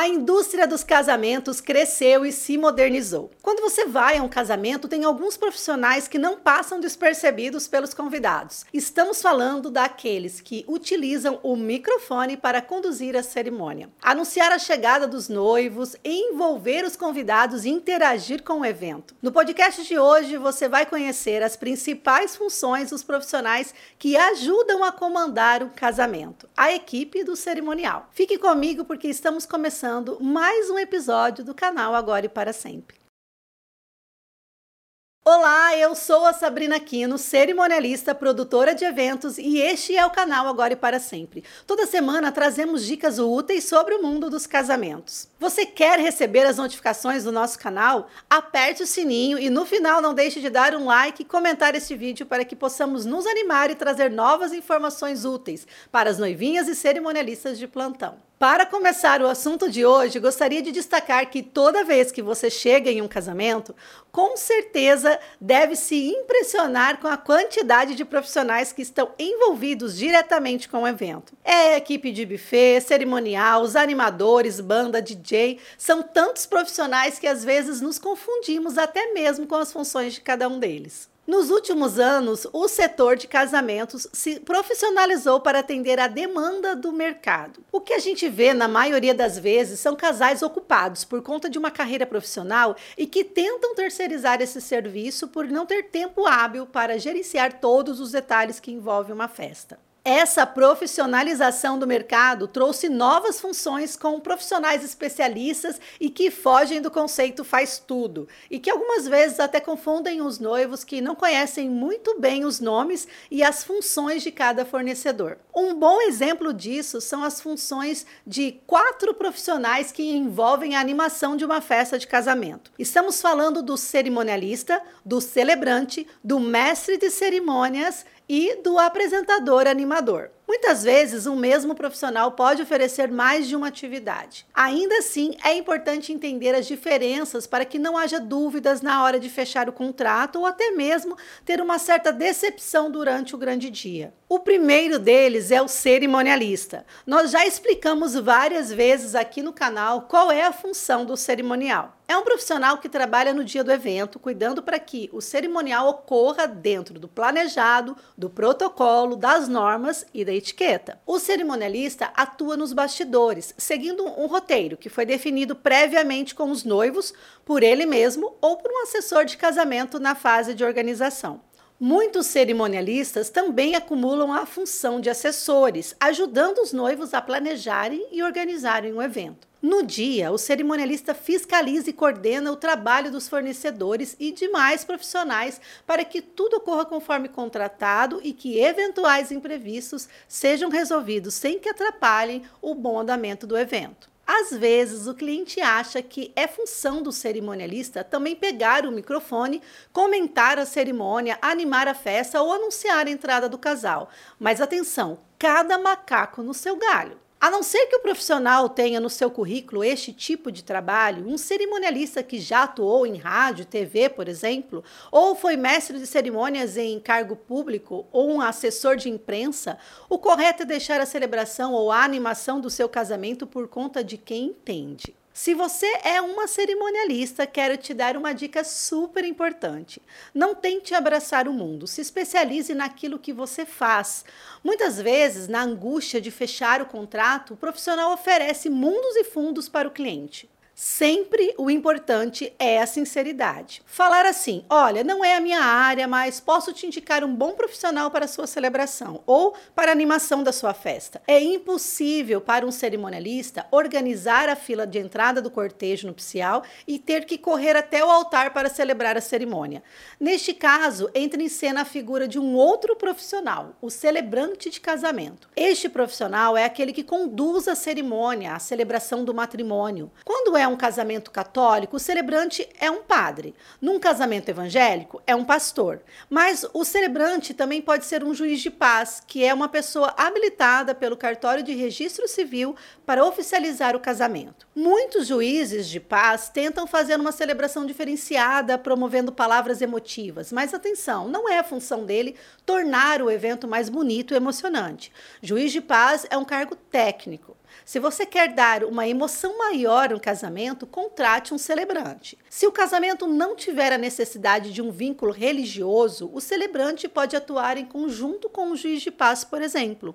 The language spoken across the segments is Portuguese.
A indústria dos casamentos cresceu e se modernizou. Quando você vai a um casamento, tem alguns profissionais que não passam despercebidos pelos convidados. Estamos falando daqueles que utilizam o microfone para conduzir a cerimônia, anunciar a chegada dos noivos, envolver os convidados e interagir com o evento. No podcast de hoje, você vai conhecer as principais funções dos profissionais que ajudam a comandar o casamento, a equipe do cerimonial. Fique comigo porque estamos começando mais um episódio do canal Agora e para Sempre. Olá, eu sou a Sabrina Quino, cerimonialista, produtora de eventos e este é o canal Agora e para Sempre. Toda semana trazemos dicas úteis sobre o mundo dos casamentos. Você quer receber as notificações do nosso canal? Aperte o sininho e no final não deixe de dar um like e comentar este vídeo para que possamos nos animar e trazer novas informações úteis para as noivinhas e cerimonialistas de plantão. Para começar o assunto de hoje, gostaria de destacar que toda vez que você chega em um casamento, com certeza deve se impressionar com a quantidade de profissionais que estão envolvidos diretamente com o evento. É equipe de buffet, cerimonial, os animadores, banda, DJ, são tantos profissionais que às vezes nos confundimos até mesmo com as funções de cada um deles. Nos últimos anos, o setor de casamentos se profissionalizou para atender à demanda do mercado. O que a gente vê na maioria das vezes são casais ocupados por conta de uma carreira profissional e que tentam terceirizar esse serviço por não ter tempo hábil para gerenciar todos os detalhes que envolvem uma festa. Essa profissionalização do mercado trouxe novas funções com profissionais especialistas e que fogem do conceito faz tudo, e que algumas vezes até confundem os noivos que não conhecem muito bem os nomes e as funções de cada fornecedor. Um bom exemplo disso são as funções de quatro profissionais que envolvem a animação de uma festa de casamento. Estamos falando do cerimonialista, do celebrante, do mestre de cerimônias e do apresentador animador. Muitas vezes, um mesmo profissional pode oferecer mais de uma atividade. Ainda assim, é importante entender as diferenças para que não haja dúvidas na hora de fechar o contrato ou até mesmo ter uma certa decepção durante o grande dia. O primeiro deles é o cerimonialista. Nós já explicamos várias vezes aqui no canal qual é a função do cerimonial. É um profissional que trabalha no dia do evento, cuidando para que o cerimonial ocorra dentro do planejado, do protocolo, das normas e da etiqueta. O cerimonialista atua nos bastidores, seguindo um roteiro que foi definido previamente com os noivos, por ele mesmo ou por um assessor de casamento na fase de organização. Muitos cerimonialistas também acumulam a função de assessores, ajudando os noivos a planejarem e organizarem o evento. No dia, o cerimonialista fiscaliza e coordena o trabalho dos fornecedores e demais profissionais para que tudo ocorra conforme contratado e que eventuais imprevistos sejam resolvidos sem que atrapalhem o bom andamento do evento. Às vezes, o cliente acha que é função do cerimonialista também pegar o microfone, comentar a cerimônia, animar a festa ou anunciar a entrada do casal. Mas atenção, cada macaco no seu galho. A não ser que o profissional tenha no seu currículo este tipo de trabalho, um cerimonialista que já atuou em rádio, TV, por exemplo, ou foi mestre de cerimônias em cargo público ou um assessor de imprensa, o correto é deixar a celebração ou a animação do seu casamento por conta de quem entende. Se você é uma cerimonialista, quero te dar uma dica super importante. Não tente abraçar o mundo, se especialize naquilo que você faz. Muitas vezes, na angústia de fechar o contrato, o profissional oferece mundos e fundos para o cliente. Sempre o importante é a sinceridade. Falar assim: olha, não é a minha área, mas posso te indicar um bom profissional para a sua celebração ou para a animação da sua festa. É impossível para um cerimonialista organizar a fila de entrada do cortejo nupcial e ter que correr até o altar para celebrar a cerimônia. Neste caso, entra em cena a figura de um outro profissional, o celebrante de casamento. Este profissional é aquele que conduz a cerimônia, a celebração do matrimônio. Quando é um casamento católico, o celebrante é um padre. Num casamento evangélico, é um pastor. Mas o celebrante também pode ser um juiz de paz, que é uma pessoa habilitada pelo cartório de registro civil para oficializar o casamento. Muitos juízes de paz tentam fazer uma celebração diferenciada, promovendo palavras emotivas, mas atenção, não é a função dele tornar o evento mais bonito e emocionante. Juiz de paz é um cargo técnico. Se você quer dar uma emoção maior no casamento, contrate um celebrante. Se o casamento não tiver a necessidade de um vínculo religioso, o celebrante pode atuar em conjunto com o juiz de paz, por exemplo.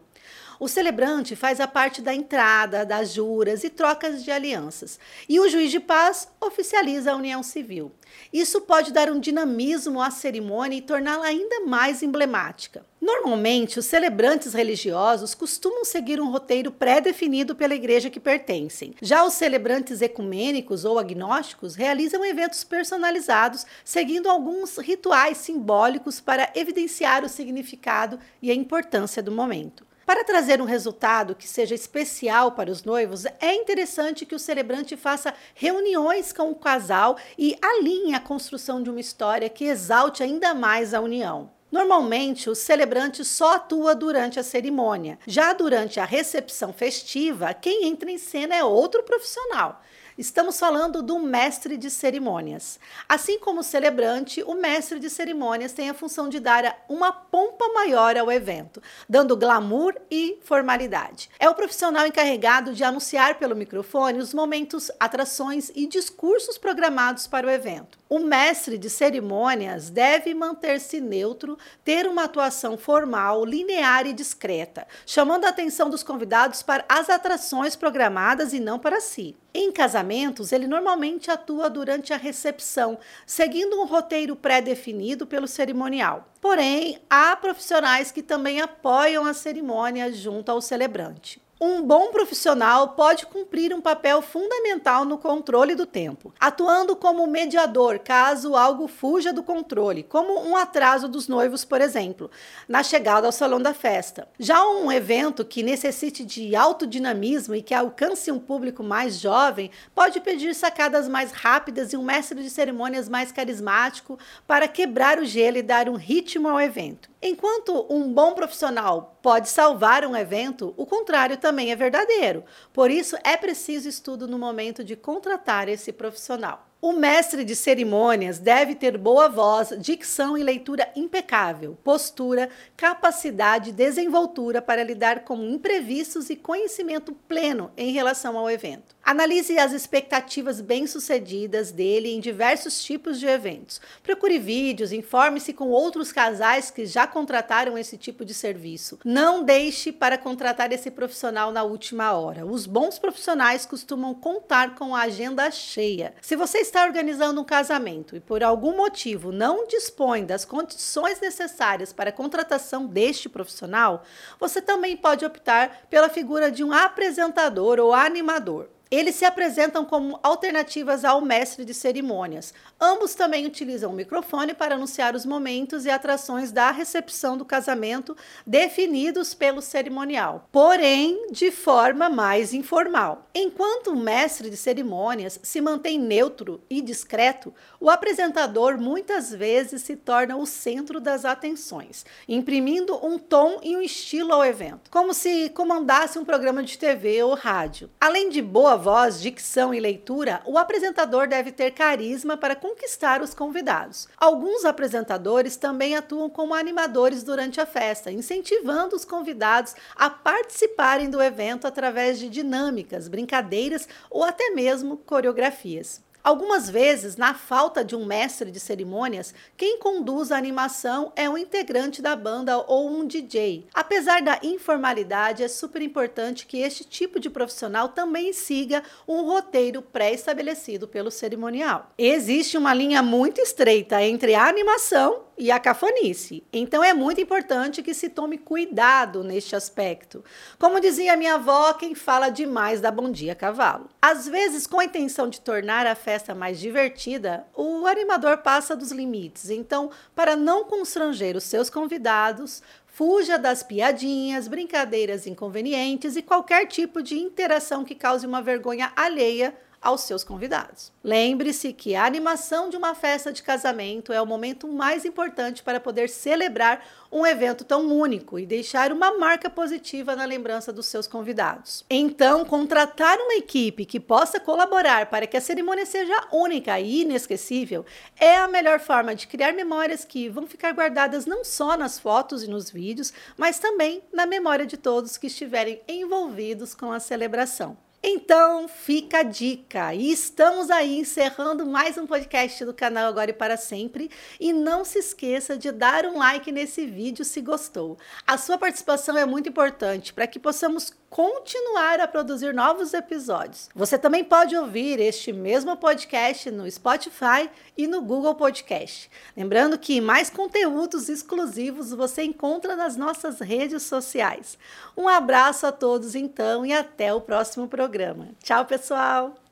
O celebrante faz a parte da entrada, das juras e trocas de alianças, e o juiz de paz oficializa a união civil. Isso pode dar um dinamismo à cerimônia e torná-la ainda mais emblemática. Normalmente, os celebrantes religiosos costumam seguir um roteiro pré-definido pela igreja que pertencem. Já os celebrantes ecumênicos ou agnósticos realizam eventos personalizados, seguindo alguns rituais simbólicos para evidenciar o significado e a importância do momento. Para trazer um resultado que seja especial para os noivos, é interessante que o celebrante faça reuniões com o casal e alinhe a construção de uma história que exalte ainda mais a união. Normalmente, o celebrante só atua durante a cerimônia. Já durante a recepção festiva, quem entra em cena é outro profissional. Estamos falando do mestre de cerimônias. Assim como o celebrante, o mestre de cerimônias tem a função de dar uma pompa maior ao evento, dando glamour e formalidade. É o profissional encarregado de anunciar pelo microfone os momentos, atrações e discursos programados para o evento. O mestre de cerimônias deve manter-se neutro, ter uma atuação formal, linear e discreta, chamando a atenção dos convidados para as atrações programadas e não para si. Em casamentos, ele normalmente atua durante a recepção, seguindo um roteiro pré-definido pelo cerimonial. Porém, há profissionais que também apoiam a cerimônia junto ao celebrante. Um bom profissional pode cumprir um papel fundamental no controle do tempo, atuando como mediador caso algo fuja do controle, como um atraso dos noivos, por exemplo, na chegada ao salão da festa. Já um evento que necessite de alto dinamismo e que alcance um público mais jovem pode pedir sacadas mais rápidas e um mestre de cerimônias mais carismático para quebrar o gelo e dar um ritmo ao evento. Enquanto um bom profissional pode salvar um evento, o contrário também é verdadeiro. Por isso, é preciso estudo no momento de contratar esse profissional. O mestre de cerimônias deve ter boa voz, dicção e leitura impecável, postura, capacidade e desenvoltura para lidar com imprevistos e conhecimento pleno em relação ao evento. Analise as expectativas bem-sucedidas dele em diversos tipos de eventos. Procure vídeos, informe-se com outros casais que já contrataram esse tipo de serviço. Não deixe para contratar esse profissional na última hora. Os bons profissionais costumam contar com a agenda cheia. Se você está organizando um casamento e por algum motivo não dispõe das condições necessárias para a contratação deste profissional, você também pode optar pela figura de um apresentador ou animador. Eles se apresentam como alternativas ao mestre de cerimônias. Ambos também utilizam o microfone para anunciar os momentos e atrações da recepção do casamento definidos pelo cerimonial, porém de forma mais informal. Enquanto o mestre de cerimônias se mantém neutro e discreto, o apresentador muitas vezes se torna o centro das atenções, imprimindo um tom e um estilo ao evento, como se comandasse um programa de TV ou rádio. Além de voz, dicção e leitura, o apresentador deve ter carisma para conquistar os convidados. Alguns apresentadores também atuam como animadores durante a festa, incentivando os convidados a participarem do evento através de dinâmicas, brincadeiras ou até mesmo coreografias. Algumas vezes, na falta de um mestre de cerimônias, quem conduz a animação é um integrante da banda ou um DJ. Apesar da informalidade, é super importante que este tipo de profissional também siga um roteiro pré-estabelecido pelo cerimonial. Existe uma linha muito estreita entre a animação e a cafonice. Então é muito importante que se tome cuidado neste aspecto. Como dizia minha avó, quem fala demais dá bom dia cavalo. Às vezes, com a intenção de tornar a festa mais divertida, o animador passa dos limites. Então, para não constranger os seus convidados, Fuja das piadinhas, brincadeiras inconvenientes e qualquer tipo de interação que cause uma vergonha alheia aos seus convidados. Lembre-se que a animação de uma festa de casamento é o momento mais importante para poder celebrar um evento tão único e deixar uma marca positiva na lembrança dos seus convidados. Então, contratar uma equipe que possa colaborar para que a cerimônia seja única e inesquecível é a melhor forma de criar memórias que vão ficar guardadas não só nas fotos e nos vídeos, mas também na memória de todos que estiverem envolvidos com a celebração. Então, fica a dica. E estamos aí encerrando mais um podcast do canal Agora e para Sempre. E não se esqueça de dar um like nesse vídeo se gostou. A sua participação é muito importante para que possamos continuar a produzir novos episódios. Você também pode ouvir este mesmo podcast no Spotify e no Google Podcast. Lembrando que mais conteúdos exclusivos você encontra nas nossas redes sociais. Um abraço a todos então e até o próximo programa. Tchau, pessoal!